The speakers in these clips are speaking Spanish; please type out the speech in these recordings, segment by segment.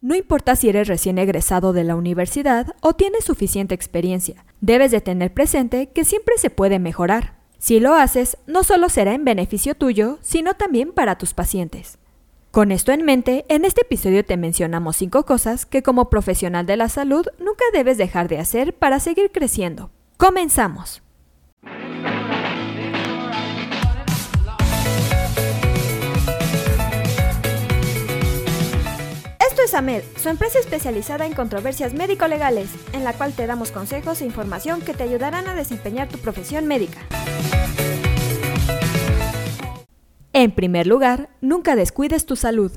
No importa si eres recién egresado de la universidad o tienes suficiente experiencia, debes de tener presente que siempre se puede mejorar. Si lo haces, no solo será en beneficio tuyo, sino también para tus pacientes. Con esto en mente, en este episodio te mencionamos 5 cosas que como profesional de la salud nunca debes dejar de hacer para seguir creciendo. Comenzamos. Es AMED, su empresa especializada en controversias médico-legales, en la cual te damos consejos e información que te ayudarán a desempeñar tu profesión médica. En primer lugar, nunca descuides tu salud.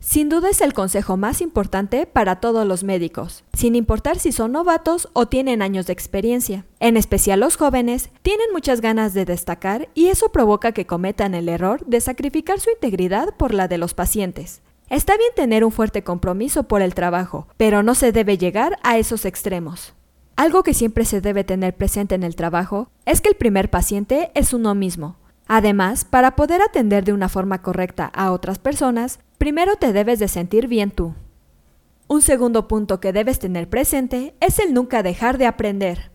Sin duda es el consejo más importante para todos los médicos, sin importar si son novatos o tienen años de experiencia. En especial los jóvenes tienen muchas ganas de destacar y eso provoca que cometan el error de sacrificar su integridad por la de los pacientes. Está bien tener un fuerte compromiso por el trabajo, pero no se debe llegar a esos extremos. Algo que siempre se debe tener presente en el trabajo es que el primer paciente es uno mismo, Además, para poder atender de una forma correcta a otras personas, primero te debes de sentir bien tú. Un segundo punto que debes tener presente es el nunca dejar de aprender.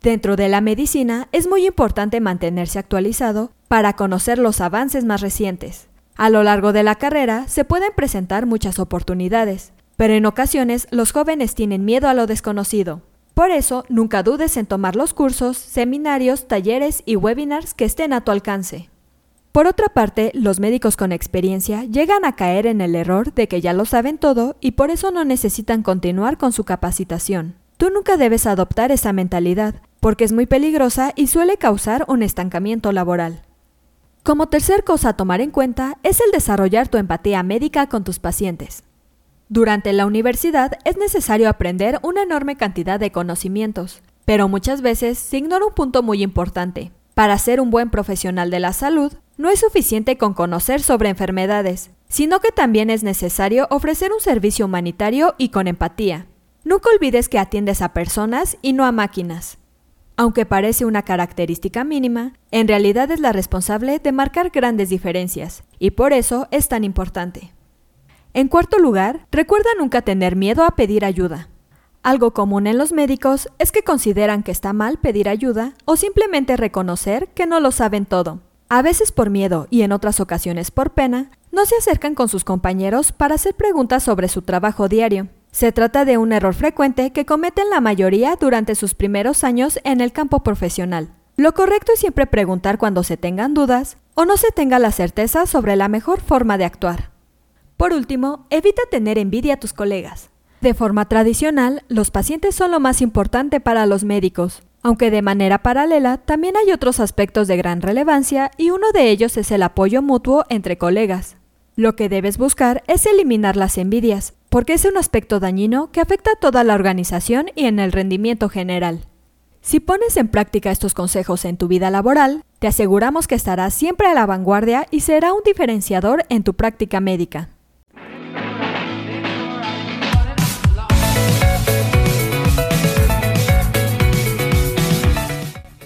Dentro de la medicina es muy importante mantenerse actualizado para conocer los avances más recientes. A lo largo de la carrera se pueden presentar muchas oportunidades, pero en ocasiones los jóvenes tienen miedo a lo desconocido. Por eso, nunca dudes en tomar los cursos, seminarios, talleres y webinars que estén a tu alcance. Por otra parte, los médicos con experiencia llegan a caer en el error de que ya lo saben todo y por eso no necesitan continuar con su capacitación. Tú nunca debes adoptar esa mentalidad, porque es muy peligrosa y suele causar un estancamiento laboral. Como tercer cosa a tomar en cuenta es el desarrollar tu empatía médica con tus pacientes. Durante la universidad es necesario aprender una enorme cantidad de conocimientos, pero muchas veces se ignora un punto muy importante. Para ser un buen profesional de la salud, no es suficiente con conocer sobre enfermedades, sino que también es necesario ofrecer un servicio humanitario y con empatía. Nunca olvides que atiendes a personas y no a máquinas. Aunque parece una característica mínima, en realidad es la responsable de marcar grandes diferencias, y por eso es tan importante. En cuarto lugar, recuerda nunca tener miedo a pedir ayuda. Algo común en los médicos es que consideran que está mal pedir ayuda o simplemente reconocer que no lo saben todo. A veces por miedo y en otras ocasiones por pena, no se acercan con sus compañeros para hacer preguntas sobre su trabajo diario. Se trata de un error frecuente que cometen la mayoría durante sus primeros años en el campo profesional. Lo correcto es siempre preguntar cuando se tengan dudas o no se tenga la certeza sobre la mejor forma de actuar. Por último, evita tener envidia a tus colegas. De forma tradicional, los pacientes son lo más importante para los médicos, aunque de manera paralela también hay otros aspectos de gran relevancia y uno de ellos es el apoyo mutuo entre colegas. Lo que debes buscar es eliminar las envidias, porque es un aspecto dañino que afecta a toda la organización y en el rendimiento general. Si pones en práctica estos consejos en tu vida laboral, te aseguramos que estarás siempre a la vanguardia y será un diferenciador en tu práctica médica.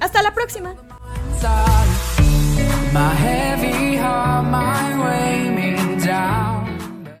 Hasta la próxima.